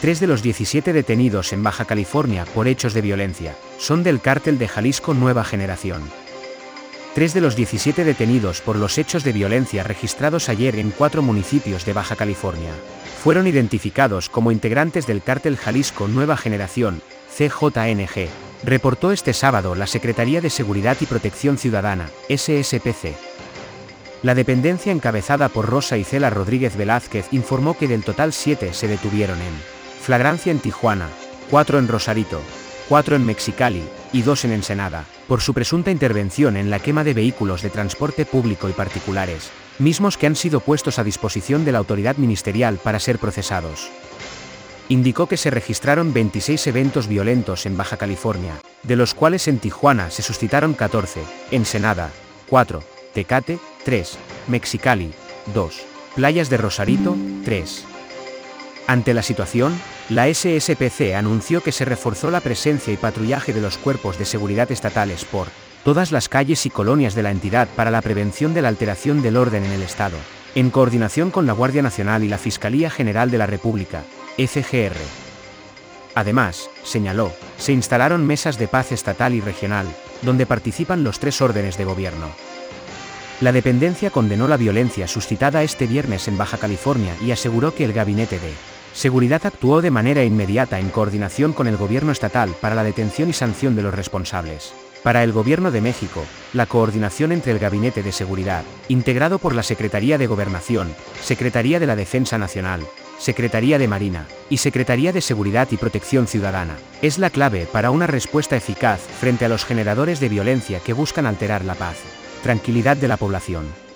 Tres de los 17 detenidos en Baja California por hechos de violencia son del cártel de Jalisco Nueva Generación. Tres de los 17 detenidos por los hechos de violencia registrados ayer en cuatro municipios de Baja California fueron identificados como integrantes del cártel Jalisco Nueva Generación, CJNG, reportó este sábado la Secretaría de Seguridad y Protección Ciudadana, SSPC. La dependencia encabezada por Rosa Isela Rodríguez Velázquez informó que del total siete se detuvieron en flagrancia en Tijuana, cuatro en Rosarito, cuatro en Mexicali, y dos en Ensenada, por su presunta intervención en la quema de vehículos de transporte público y particulares, mismos que han sido puestos a disposición de la autoridad ministerial para ser procesados. Indicó que se registraron 26 eventos violentos en Baja California, de los cuales en Tijuana se suscitaron 14, Ensenada, 4, Tecate, 3, Mexicali, 2, Playas de Rosarito, 3. Ante la situación, la SSPC anunció que se reforzó la presencia y patrullaje de los cuerpos de seguridad estatales por todas las calles y colonias de la entidad para la prevención de la alteración del orden en el Estado, en coordinación con la Guardia Nacional y la Fiscalía General de la República, FGR. Además, señaló, se instalaron mesas de paz estatal y regional, donde participan los tres órdenes de gobierno. La dependencia condenó la violencia suscitada este viernes en Baja California y aseguró que el gabinete de Seguridad actuó de manera inmediata en coordinación con el gobierno estatal para la detención y sanción de los responsables. Para el Gobierno de México, la coordinación entre el Gabinete de Seguridad, integrado por la Secretaría de Gobernación, Secretaría de la Defensa Nacional, Secretaría de Marina y Secretaría de Seguridad y Protección Ciudadana, es la clave para una respuesta eficaz frente a los generadores de violencia que buscan alterar la paz, tranquilidad de la población.